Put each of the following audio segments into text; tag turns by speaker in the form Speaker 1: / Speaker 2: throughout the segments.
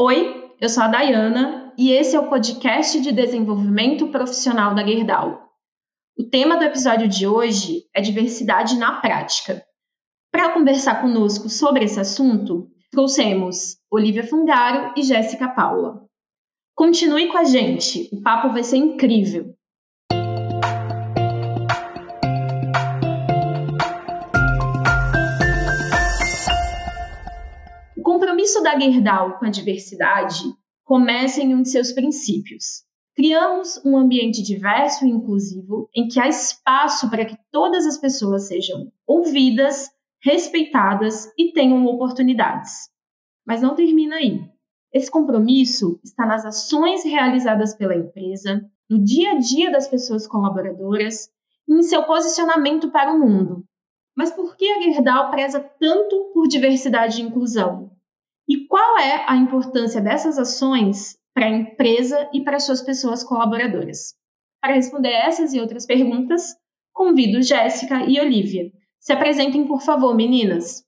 Speaker 1: Oi, eu sou a Dayana e esse é o podcast de desenvolvimento profissional da Gerdau. O tema do episódio de hoje é diversidade na prática. Para conversar conosco sobre esse assunto, trouxemos Olivia Fungaro e Jéssica Paula. Continue com a gente, o papo vai ser incrível. Compromisso da Gerdau com a diversidade começa em um de seus princípios, Criamos um ambiente diverso e inclusivo em que há espaço para que todas as pessoas sejam ouvidas, respeitadas e tenham oportunidades. Mas não termina aí. Esse compromisso está nas ações realizadas pela empresa, no dia a dia das pessoas colaboradoras e em seu posicionamento para o mundo. Mas por que a Gerdau preza tanto por diversidade e inclusão? Qual é a importância dessas ações para a empresa e para suas pessoas colaboradoras. Para responder essas e outras perguntas, convido Jéssica e Olivia. Se apresentem, por favor, meninas.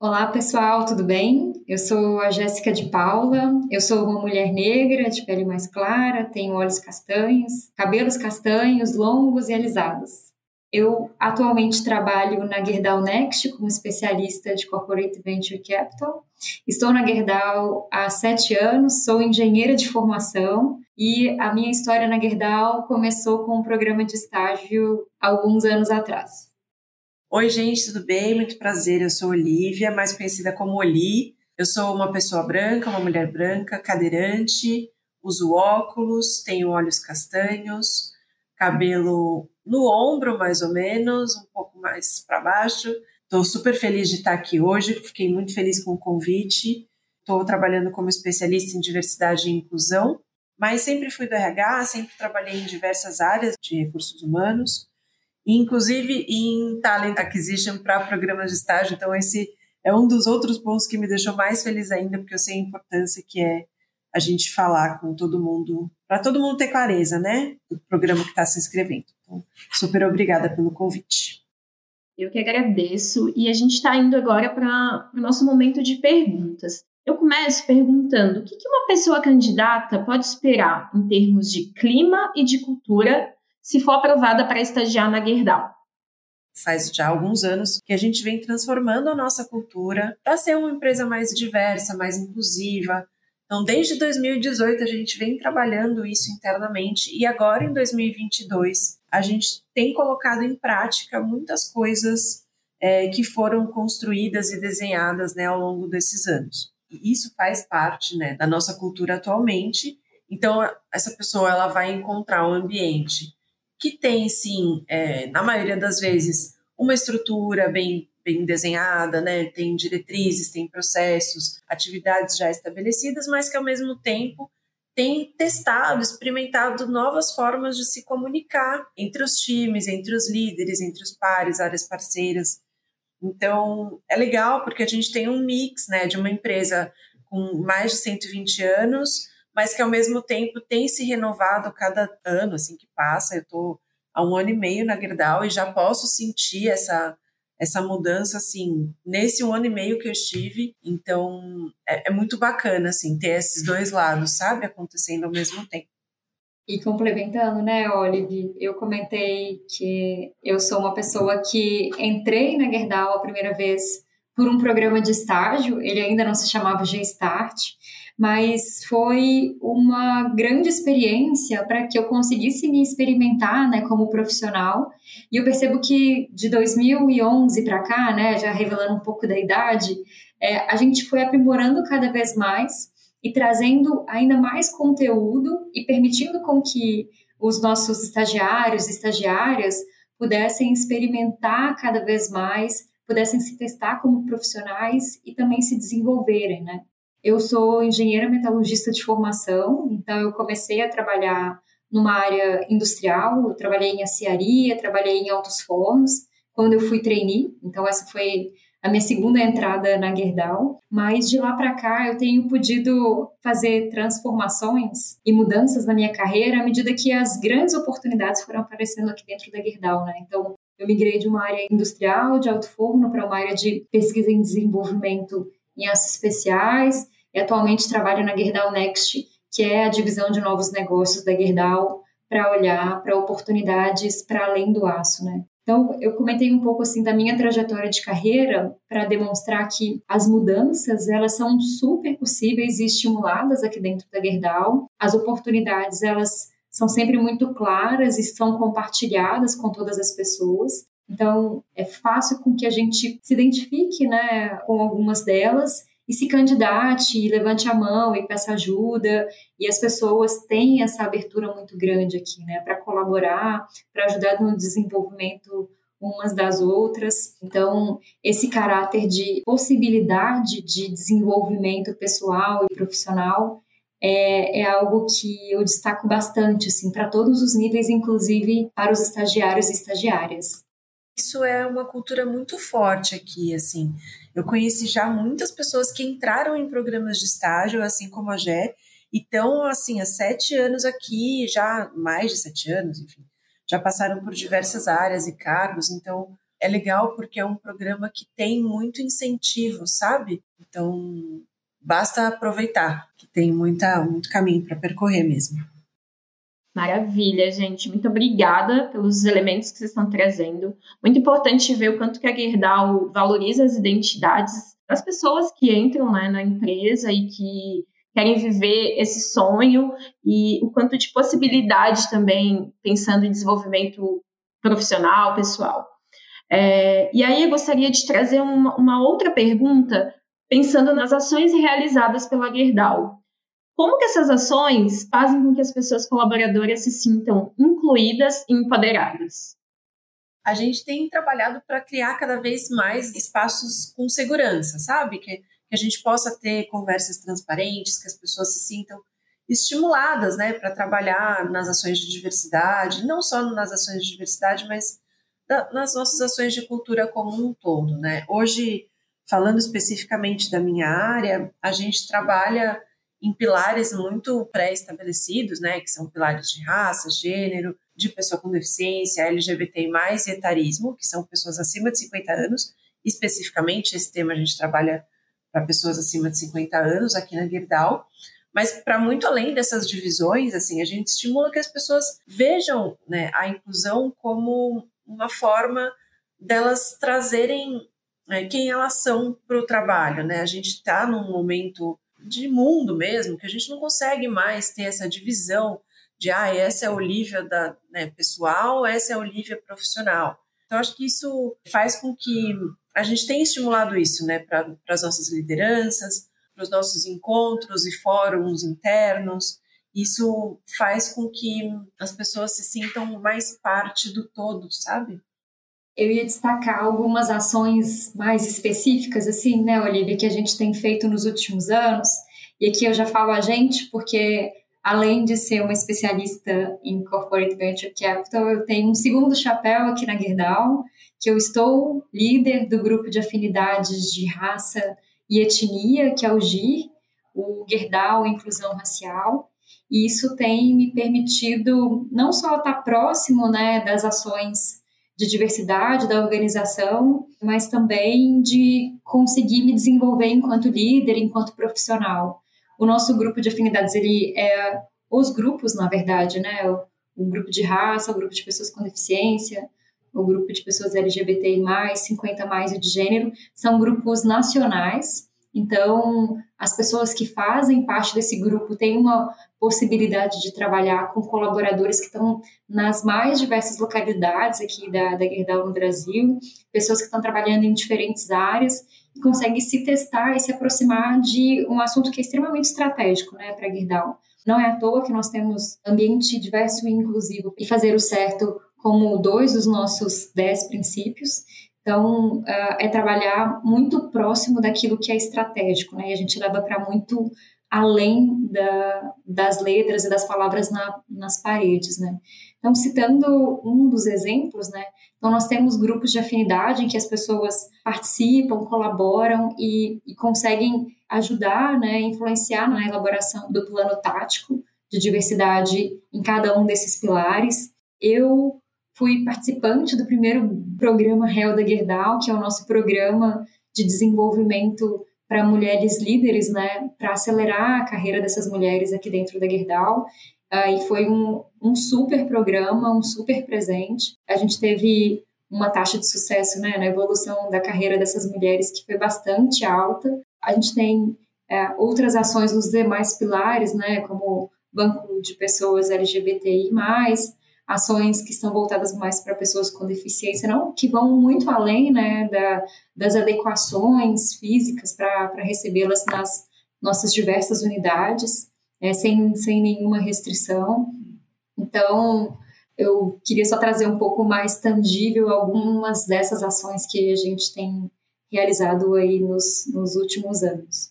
Speaker 2: Olá, pessoal, tudo bem? Eu sou a Jéssica de Paula. Eu sou uma mulher negra, de pele mais clara, tenho olhos castanhos, cabelos castanhos, longos e alisados. Eu atualmente trabalho na Gerdau Next como especialista de Corporate Venture Capital. Estou na Gerdau há sete anos, sou engenheira de formação e a minha história na Gerdau começou com um programa de estágio alguns anos atrás.
Speaker 3: Oi, gente, tudo bem? Muito prazer. Eu sou Olivia, mais conhecida como Oli. Eu sou uma pessoa branca, uma mulher branca, cadeirante, uso óculos, tenho olhos castanhos, cabelo no ombro, mais ou menos, um pouco mais para baixo. Estou super feliz de estar aqui hoje, fiquei muito feliz com o convite. Estou trabalhando como especialista em diversidade e inclusão, mas sempre fui do RH, sempre trabalhei em diversas áreas de recursos humanos, inclusive em talent acquisition para programas de estágio. Então, esse é um dos outros pontos que me deixou mais feliz ainda, porque eu sei a importância que é a gente falar com todo mundo, para todo mundo ter clareza, né, do programa que está se inscrevendo. Super obrigada pelo convite.
Speaker 1: Eu que agradeço. E a gente está indo agora para o nosso momento de perguntas. Eu começo perguntando o que, que uma pessoa candidata pode esperar em termos de clima e de cultura se for aprovada para estagiar na Gerdau
Speaker 3: faz já alguns anos que a gente vem transformando a nossa cultura para ser uma empresa mais diversa, mais inclusiva, então, desde 2018, a gente vem trabalhando isso internamente e agora, em 2022, a gente tem colocado em prática muitas coisas é, que foram construídas e desenhadas né, ao longo desses anos. E isso faz parte né, da nossa cultura atualmente. Então, essa pessoa ela vai encontrar um ambiente que tem, sim, é, na maioria das vezes, uma estrutura bem bem desenhada, né? Tem diretrizes, tem processos, atividades já estabelecidas, mas que ao mesmo tempo tem testado, experimentado novas formas de se comunicar entre os times, entre os líderes, entre os pares, áreas parceiras. Então, é legal porque a gente tem um mix, né, de uma empresa com mais de 120 anos, mas que ao mesmo tempo tem se renovado cada ano assim que passa. Eu estou há um ano e meio na Gerdau e já posso sentir essa essa mudança, assim, nesse um ano e meio que eu estive. Então, é, é muito bacana, assim, ter esses dois lados, sabe, acontecendo ao mesmo tempo.
Speaker 2: E complementando, né, Olive, eu comentei que eu sou uma pessoa que entrei na Gerdau a primeira vez por um programa de estágio, ele ainda não se chamava G-Start, mas foi uma grande experiência para que eu conseguisse me experimentar, né, como profissional. E eu percebo que de 2011 para cá, né, já revelando um pouco da idade, é, a gente foi aprimorando cada vez mais e trazendo ainda mais conteúdo e permitindo com que os nossos estagiários e estagiárias pudessem experimentar cada vez mais, pudessem se testar como profissionais e também se desenvolverem, né? Eu sou engenheira metalurgista de formação, então eu comecei a trabalhar numa área industrial, eu trabalhei em aciaria, trabalhei em altos fornos, quando eu fui trainee, então essa foi a minha segunda entrada na Gerdau, mas de lá para cá eu tenho podido fazer transformações e mudanças na minha carreira à medida que as grandes oportunidades foram aparecendo aqui dentro da Gerdau, né? Então, eu migrei de uma área industrial de alto forno para uma área de pesquisa em desenvolvimento em aços especiais. e atualmente trabalho na Gerdau Next, que é a divisão de novos negócios da Gerdau, para olhar para oportunidades para além do aço, né? Então, eu comentei um pouco assim da minha trajetória de carreira para demonstrar que as mudanças, elas são super possíveis e estimuladas aqui dentro da Gerdau. As oportunidades, elas são sempre muito claras e são compartilhadas com todas as pessoas. Então, é fácil com que a gente se identifique né, com algumas delas e se candidate, e levante a mão e peça ajuda. E as pessoas têm essa abertura muito grande aqui, né, para colaborar, para ajudar no desenvolvimento umas das outras. Então, esse caráter de possibilidade de desenvolvimento pessoal e profissional é, é algo que eu destaco bastante, assim, para todos os níveis, inclusive para os estagiários e estagiárias.
Speaker 3: Isso é uma cultura muito forte aqui, assim. Eu conheci já muitas pessoas que entraram em programas de estágio, assim como a Gé, e estão, assim, há sete anos aqui, já mais de sete anos, enfim, já passaram por diversas áreas e cargos, então é legal porque é um programa que tem muito incentivo, sabe? Então, basta aproveitar, que tem muita, muito caminho para percorrer mesmo.
Speaker 1: Maravilha, gente. Muito obrigada pelos elementos que vocês estão trazendo. Muito importante ver o quanto que a Gerdau valoriza as identidades das pessoas que entram né, na empresa e que querem viver esse sonho e o quanto de possibilidade também, pensando em desenvolvimento profissional, pessoal. É, e aí eu gostaria de trazer uma, uma outra pergunta pensando nas ações realizadas pela Gerdau. Como que essas ações fazem com que as pessoas colaboradoras se sintam incluídas e empoderadas?
Speaker 3: A gente tem trabalhado para criar cada vez mais espaços com segurança, sabe? Que, que a gente possa ter conversas transparentes, que as pessoas se sintam estimuladas, né, para trabalhar nas ações de diversidade, não só nas ações de diversidade, mas nas nossas ações de cultura como um todo, né? Hoje falando especificamente da minha área, a gente trabalha em pilares muito pré-estabelecidos, né, que são pilares de raça, gênero, de pessoa com deficiência, LGBT+, e etarismo, que são pessoas acima de 50 anos. Especificamente, esse tema a gente trabalha para pessoas acima de 50 anos aqui na Gerdau. Mas para muito além dessas divisões, assim, a gente estimula que as pessoas vejam né, a inclusão como uma forma delas trazerem né, quem elas são para o trabalho, né? A gente está num momento de mundo mesmo que a gente não consegue mais ter essa divisão de ah, essa é a Olivia da né, pessoal, essa é a Olivia profissional. Então acho que isso faz com que a gente tenha estimulado isso, né, para as nossas lideranças, para os nossos encontros e fóruns internos. Isso faz com que as pessoas se sintam mais parte do todo, sabe?
Speaker 2: Eu ia destacar algumas ações mais específicas, assim, né, Olivia, que a gente tem feito nos últimos anos. E aqui eu já falo a gente, porque além de ser uma especialista em Corporate Venture Capital, eu tenho um segundo chapéu aqui na Gerdau, que eu estou líder do grupo de afinidades de raça e etnia, que é o GIR, o Gerdau Inclusão Racial. E isso tem me permitido não só estar próximo né, das ações de diversidade da organização, mas também de conseguir me desenvolver enquanto líder, enquanto profissional. O nosso grupo de afinidades, ele é os grupos, na verdade, né? O, o grupo de raça, o grupo de pessoas com deficiência, o grupo de pessoas LGBTI+, 50 mais e de gênero, são grupos nacionais então, as pessoas que fazem parte desse grupo têm uma possibilidade de trabalhar com colaboradores que estão nas mais diversas localidades aqui da, da Gerdau no Brasil, pessoas que estão trabalhando em diferentes áreas e conseguem se testar e se aproximar de um assunto que é extremamente estratégico né, para a Gerdau. Não é à toa que nós temos ambiente diverso e inclusivo e fazer o certo como dois dos nossos dez princípios. Então, uh, é trabalhar muito próximo daquilo que é estratégico, né? E a gente leva para muito além da, das letras e das palavras na, nas paredes, né? Então, citando um dos exemplos, né? Então, nós temos grupos de afinidade em que as pessoas participam, colaboram e, e conseguem ajudar, né? Influenciar na elaboração do plano tático de diversidade em cada um desses pilares. Eu fui participante do primeiro programa Real da Gerdau, que é o nosso programa de desenvolvimento para mulheres líderes, né, para acelerar a carreira dessas mulheres aqui dentro da Gerdau. Uh, e foi um, um super programa, um super presente. A gente teve uma taxa de sucesso né, na evolução da carreira dessas mulheres que foi bastante alta. A gente tem é, outras ações nos demais pilares, né, como banco de pessoas LGBTI+, ações que estão voltadas mais para pessoas com deficiência, não que vão muito além né, da, das adequações físicas para recebê-las nas nossas diversas unidades, é, sem, sem nenhuma restrição. Então, eu queria só trazer um pouco mais tangível algumas dessas ações que a gente tem realizado aí nos, nos últimos anos.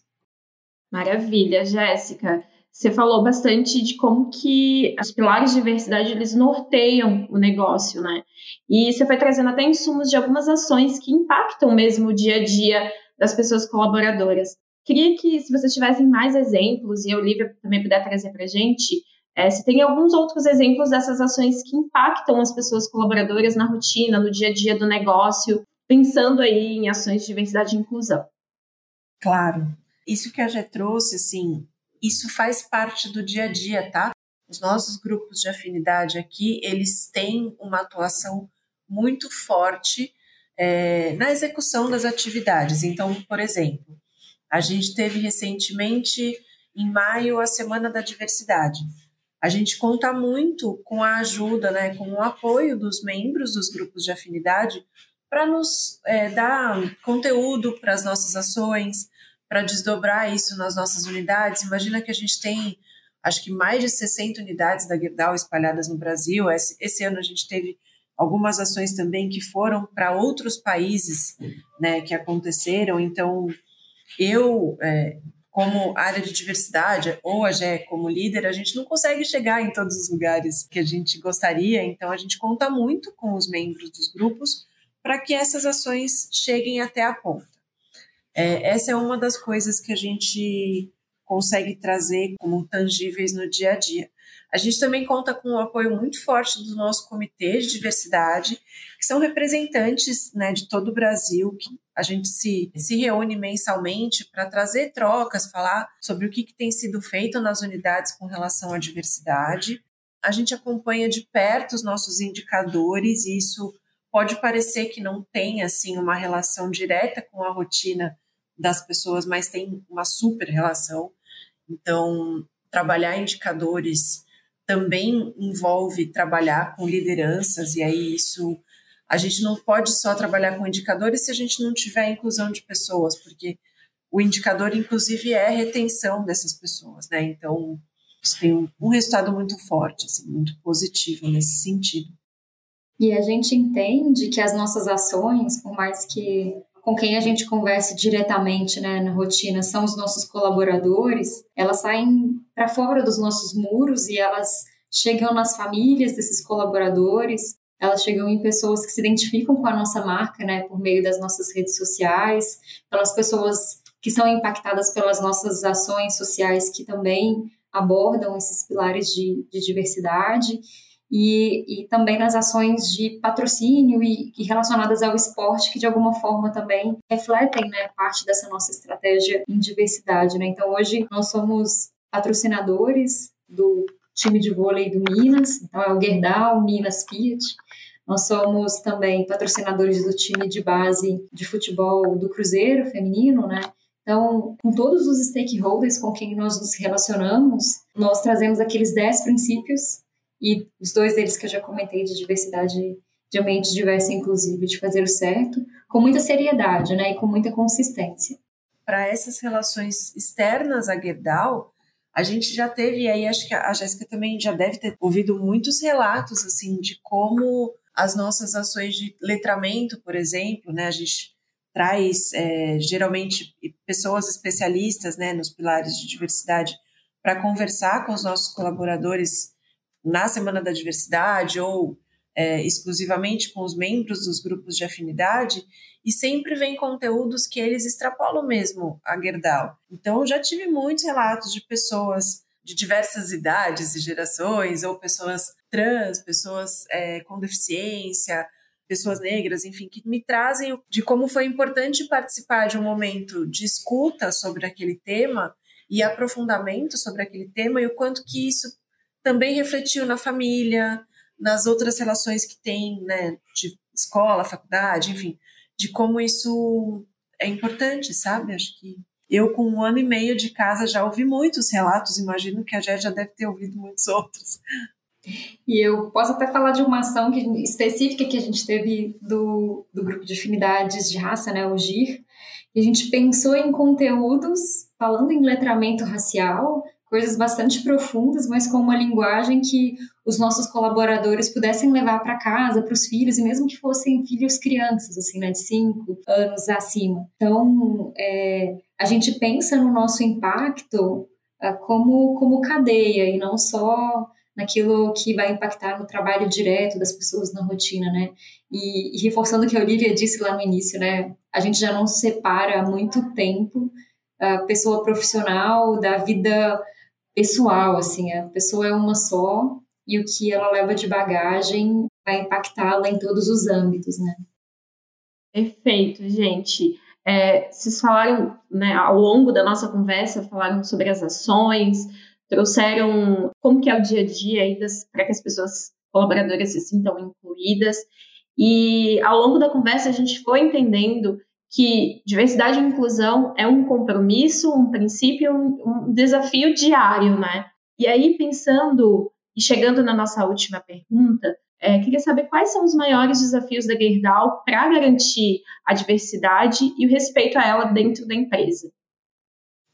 Speaker 1: Maravilha, Jéssica. Você falou bastante de como que os pilares de diversidade eles norteiam o negócio, né? E você foi trazendo até insumos de algumas ações que impactam mesmo o dia a dia das pessoas colaboradoras. Queria que, se vocês tivessem mais exemplos, e a Olivia também puder trazer para a gente, é, se tem alguns outros exemplos dessas ações que impactam as pessoas colaboradoras na rotina, no dia a dia do negócio, pensando aí em ações de diversidade e inclusão.
Speaker 3: Claro. Isso que a Gé trouxe, assim, isso faz parte do dia a dia, tá? Os nossos grupos de afinidade aqui, eles têm uma atuação muito forte é, na execução das atividades. Então, por exemplo, a gente teve recentemente, em maio, a Semana da Diversidade. A gente conta muito com a ajuda, né, com o apoio dos membros dos grupos de afinidade para nos é, dar conteúdo para as nossas ações, para desdobrar isso nas nossas unidades. Imagina que a gente tem, acho que mais de 60 unidades da Gerdau espalhadas no Brasil. Esse, esse ano a gente teve algumas ações também que foram para outros países, né, que aconteceram. Então, eu, é, como área de diversidade, ou a GE como líder, a gente não consegue chegar em todos os lugares que a gente gostaria, então a gente conta muito com os membros dos grupos para que essas ações cheguem até a ponta. É, essa é uma das coisas que a gente consegue trazer como tangíveis no dia a dia. A gente também conta com o apoio muito forte do nosso comitê de diversidade, que são representantes né, de todo o Brasil, que a gente se, se reúne mensalmente para trazer trocas, falar sobre o que, que tem sido feito nas unidades com relação à diversidade. A gente acompanha de perto os nossos indicadores, e isso pode parecer que não tem assim uma relação direta com a rotina das pessoas, mas tem uma super relação. Então, trabalhar indicadores também envolve trabalhar com lideranças, e aí isso a gente não pode só trabalhar com indicadores se a gente não tiver inclusão de pessoas, porque o indicador, inclusive, é a retenção dessas pessoas, né? Então, isso tem um, um resultado muito forte, assim, muito positivo nesse sentido.
Speaker 2: E a gente entende que as nossas ações, por mais que com quem a gente converse diretamente né, na rotina são os nossos colaboradores, elas saem para fora dos nossos muros e elas chegam nas famílias desses colaboradores, elas chegam em pessoas que se identificam com a nossa marca, né, por meio das nossas redes sociais, pelas pessoas que são impactadas pelas nossas ações sociais que também abordam esses pilares de, de diversidade e, e também nas ações de patrocínio e, e, relacionadas ao esporte, que de alguma forma também refletem né, parte dessa nossa estratégia em diversidade. Né? Então, hoje nós somos patrocinadores do time de vôlei do Minas, então é o Gerdau, Minas Fiat. Nós somos também patrocinadores do time de base de futebol do Cruzeiro feminino, né? Então, com todos os stakeholders com quem nós nos relacionamos, nós trazemos aqueles 10 princípios e os dois deles que eu já comentei de diversidade de ambiente diverso e inclusivo, de fazer o certo, com muita seriedade né, e com muita consistência.
Speaker 3: Para essas relações externas a Gerdau, a gente já teve, e aí acho que a Jéssica também já deve ter ouvido muitos relatos assim de como as nossas ações de letramento, por exemplo, né, a gente traz é, geralmente pessoas especialistas né, nos pilares de diversidade para conversar com os nossos colaboradores na Semana da Diversidade ou é, exclusivamente com os membros dos grupos de afinidade e sempre vem conteúdos que eles extrapolam mesmo a Gerdau. Então, já tive muitos relatos de pessoas de diversas idades e gerações, ou pessoas trans, pessoas é, com deficiência, pessoas negras, enfim, que me trazem de como foi importante participar de um momento de escuta sobre aquele tema e aprofundamento sobre aquele tema e o quanto que isso também refletiu na família, nas outras relações que tem, né, de escola, faculdade, enfim, de como isso é importante, sabe? Acho que eu, com um ano e meio de casa, já ouvi muitos relatos, imagino que a Jé já deve ter ouvido muitos outros.
Speaker 2: E eu posso até falar de uma ação que, específica que a gente teve do, do grupo de afinidades de raça, né, o GIR, e a gente pensou em conteúdos falando em letramento racial, coisas bastante profundas, mas com uma linguagem que os nossos colaboradores pudessem levar para casa, para os filhos, e mesmo que fossem filhos crianças, assim, né, de 5 anos acima. Então, é, a gente pensa no nosso impacto uh, como, como cadeia, e não só naquilo que vai impactar no trabalho direto das pessoas na rotina, né? E, e, reforçando o que a Olivia disse lá no início, né? A gente já não separa há muito tempo a pessoa profissional da vida pessoal, assim, a pessoa é uma só e o que ela leva de bagagem vai impactá-la em todos os âmbitos, né?
Speaker 1: Perfeito, gente. É, vocês falaram, né, ao longo da nossa conversa, falaram sobre as ações, trouxeram como que é o dia a dia para que as pessoas colaboradoras se sintam incluídas. E ao longo da conversa a gente foi entendendo que diversidade e inclusão é um compromisso, um princípio, um, um desafio diário, né? E aí pensando e chegando na nossa última pergunta, é, queria saber quais são os maiores desafios da Gerdau para garantir a diversidade e o respeito a ela dentro da empresa.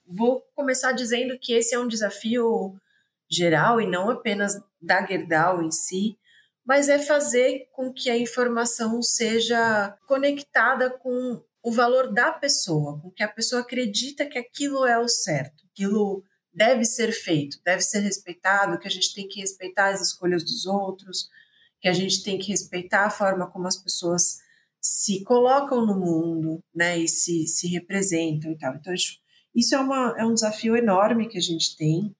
Speaker 3: Vou começar dizendo que esse é um desafio geral e não apenas da Gerdau em si, mas é fazer com que a informação seja conectada com o valor da pessoa, com que a pessoa acredita que aquilo é o certo, aquilo deve ser feito, deve ser respeitado, que a gente tem que respeitar as escolhas dos outros, que a gente tem que respeitar a forma como as pessoas se colocam no mundo, né, e se, se representam e tal. Então, isso é, uma, é um desafio enorme que a gente tem.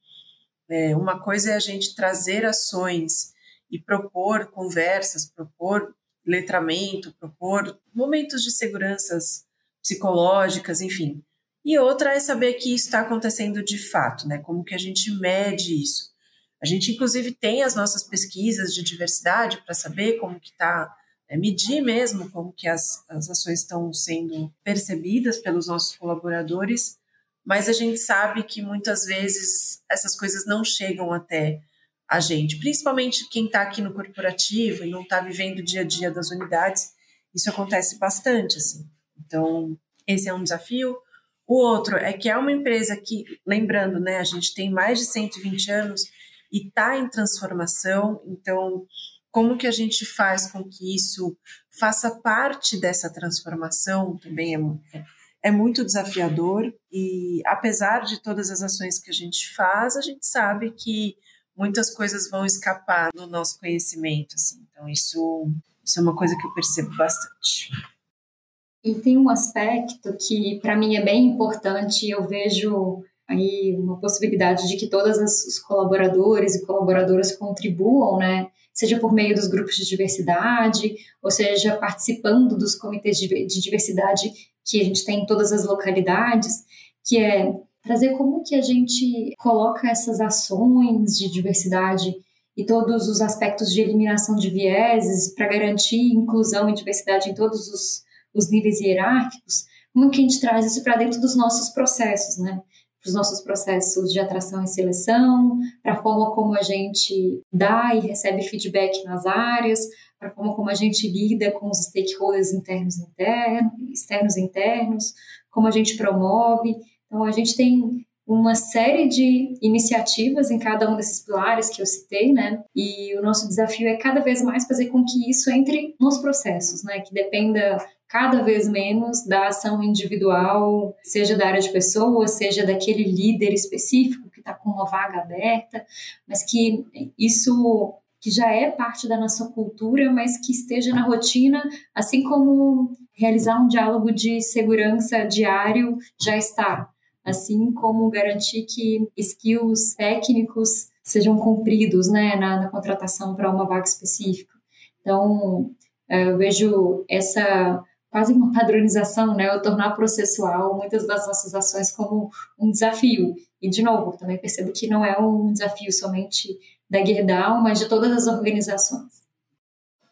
Speaker 3: É, uma coisa é a gente trazer ações e propor conversas, propor letramento, propor momentos de seguranças psicológicas, enfim. E outra é saber que isso está acontecendo de fato, né? Como que a gente mede isso? A gente, inclusive, tem as nossas pesquisas de diversidade para saber como que está, é, medir mesmo como que as, as ações estão sendo percebidas pelos nossos colaboradores, mas a gente sabe que muitas vezes essas coisas não chegam até a gente, principalmente quem está aqui no corporativo e não está vivendo o dia a dia das unidades, isso acontece bastante, assim. Então, esse é um desafio. O outro é que é uma empresa que, lembrando, né, a gente tem mais de 120 anos e está em transformação, então, como que a gente faz com que isso faça parte dessa transformação também é, é muito desafiador e apesar de todas as ações que a gente faz, a gente sabe que muitas coisas vão escapar do nosso conhecimento, assim. Então isso, isso é uma coisa que eu percebo bastante.
Speaker 2: E tem um aspecto que para mim é bem importante, eu vejo aí uma possibilidade de que todos os colaboradores e colaboradoras contribuam, né? Seja por meio dos grupos de diversidade, ou seja, participando dos comitês de diversidade que a gente tem em todas as localidades, que é trazer como que a gente coloca essas ações de diversidade e todos os aspectos de eliminação de vieses para garantir inclusão e diversidade em todos os, os níveis hierárquicos, como que a gente traz isso para dentro dos nossos processos, né? Para os nossos processos de atração e seleção, para a forma como a gente dá e recebe feedback nas áreas, para a forma como a gente lida com os stakeholders internos, internos, externos e internos, como a gente promove. Então, a gente tem uma série de iniciativas em cada um desses pilares que eu citei, né? E o nosso desafio é cada vez mais fazer com que isso entre nos processos, né? Que dependa cada vez menos da ação individual, seja da área de pessoas, seja daquele líder específico que está com uma vaga aberta, mas que isso que já é parte da nossa cultura, mas que esteja na rotina, assim como realizar um diálogo de segurança diário já está assim como garantir que skills técnicos sejam cumpridos né, na, na contratação para uma vaga específica. Então, É, eu vejo essa quase uma padronização, né, ou tornar processual muitas das nossas ações como um desafio. E, de novo, também percebo que não é um desafio somente da Gerdau, mas de todas as organizações.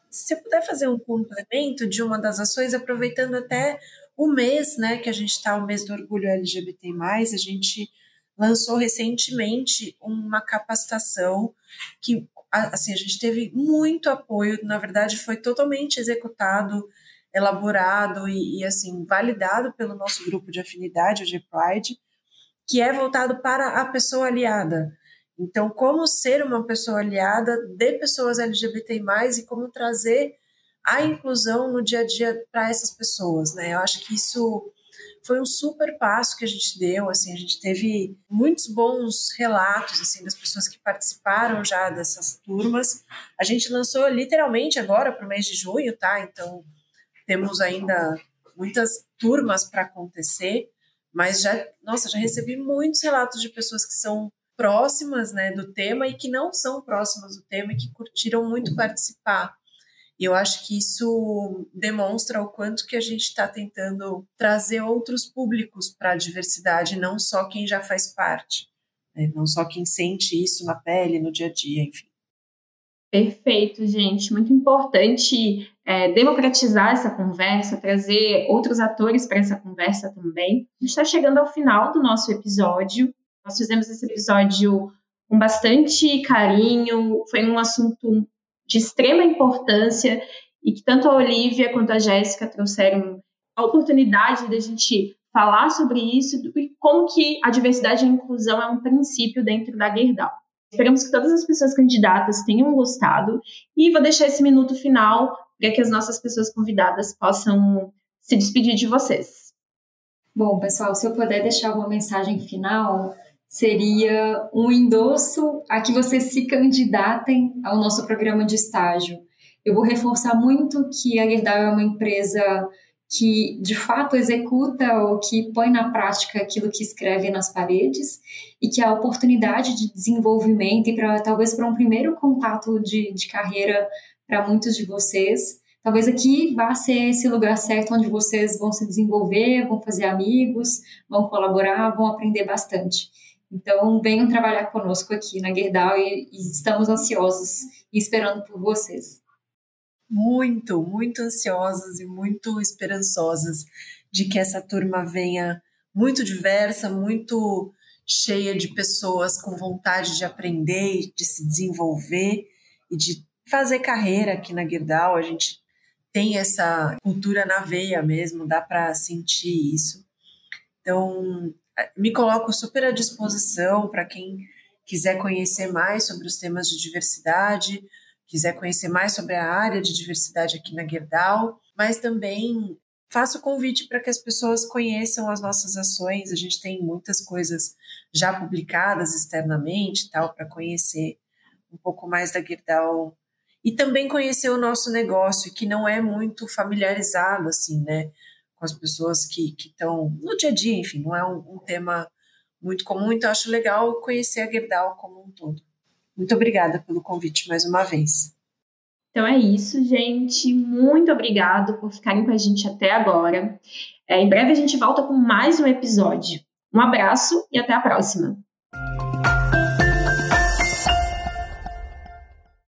Speaker 3: Se eu puder fazer um complemento de uma das ações, aproveitando até o mês, né, que a gente está, o mês do orgulho LGBT+, a gente lançou recentemente uma capacitação que, assim, a gente teve muito apoio, na verdade foi totalmente executado, elaborado e, e assim, validado pelo nosso grupo de afinidade, o G-Pride, que é voltado para a pessoa aliada. Então, como ser uma pessoa aliada de pessoas LGBT+, e como trazer a inclusão no dia a dia para essas pessoas, né? Eu acho que isso foi um super passo que a gente deu, assim, a gente teve muitos bons relatos, assim, das pessoas que participaram já dessas turmas. A gente lançou literalmente agora para o mês de junho, tá? Então, temos ainda muitas turmas para acontecer, mas já, nossa, já recebi muitos relatos de pessoas que são próximas, né, do tema e que não são próximas do tema e que curtiram muito participar. E eu acho que isso demonstra o quanto que a gente está tentando trazer outros públicos para a diversidade, não só quem já faz parte, né? não só quem sente isso na pele, no dia a dia, enfim.
Speaker 1: Perfeito, gente. Muito importante é, democratizar essa conversa, trazer outros atores para essa conversa também. A gente está chegando ao final do nosso episódio. Nós fizemos esse episódio com bastante carinho, foi um assunto de extrema importância e que tanto a Olivia quanto a Jéssica trouxeram a oportunidade de a gente falar sobre isso e como que a diversidade e a inclusão é um princípio dentro da Gerdau. Esperamos que todas as pessoas candidatas tenham gostado e vou deixar esse minuto final para que as nossas pessoas convidadas possam se despedir de vocês.
Speaker 2: Bom, pessoal, se eu puder deixar uma mensagem final, seria um endosso a que vocês se candidatem ao nosso programa de estágio. Eu vou reforçar muito que a Gerdau é uma empresa que de fato executa ou que põe na prática aquilo que escreve nas paredes e que a oportunidade de desenvolvimento e para talvez para um primeiro contato de, de carreira para muitos de vocês, talvez aqui vá ser esse lugar certo onde vocês vão se desenvolver, vão fazer amigos, vão colaborar, vão aprender bastante. Então, venham trabalhar conosco aqui na Gerdau e, e estamos ansiosos e esperando por vocês.
Speaker 3: Muito, muito ansiosas e muito esperançosas de que essa turma venha muito diversa, muito cheia de pessoas com vontade de aprender, de se desenvolver e de fazer carreira aqui na Gerdau. A gente tem essa cultura na veia mesmo, dá para sentir isso. Então, me coloco super à disposição para quem quiser conhecer mais sobre os temas de diversidade, quiser conhecer mais sobre a área de diversidade aqui na Gerdau, mas também faço o convite para que as pessoas conheçam as nossas ações. A gente tem muitas coisas já publicadas externamente, tal, para conhecer um pouco mais da Gerdau e também conhecer o nosso negócio, que não é muito familiarizado assim, né? Com as pessoas que estão no dia a dia, enfim, não é um, um, tema muito comum, então acho legal conhecer a Gerdau como um todo. Muito obrigada pelo convite mais uma vez.
Speaker 1: Então é isso, gente. Muito obrigado por ficarem com a gente até agora. É, em breve a gente volta com mais um episódio. Um abraço e até a próxima.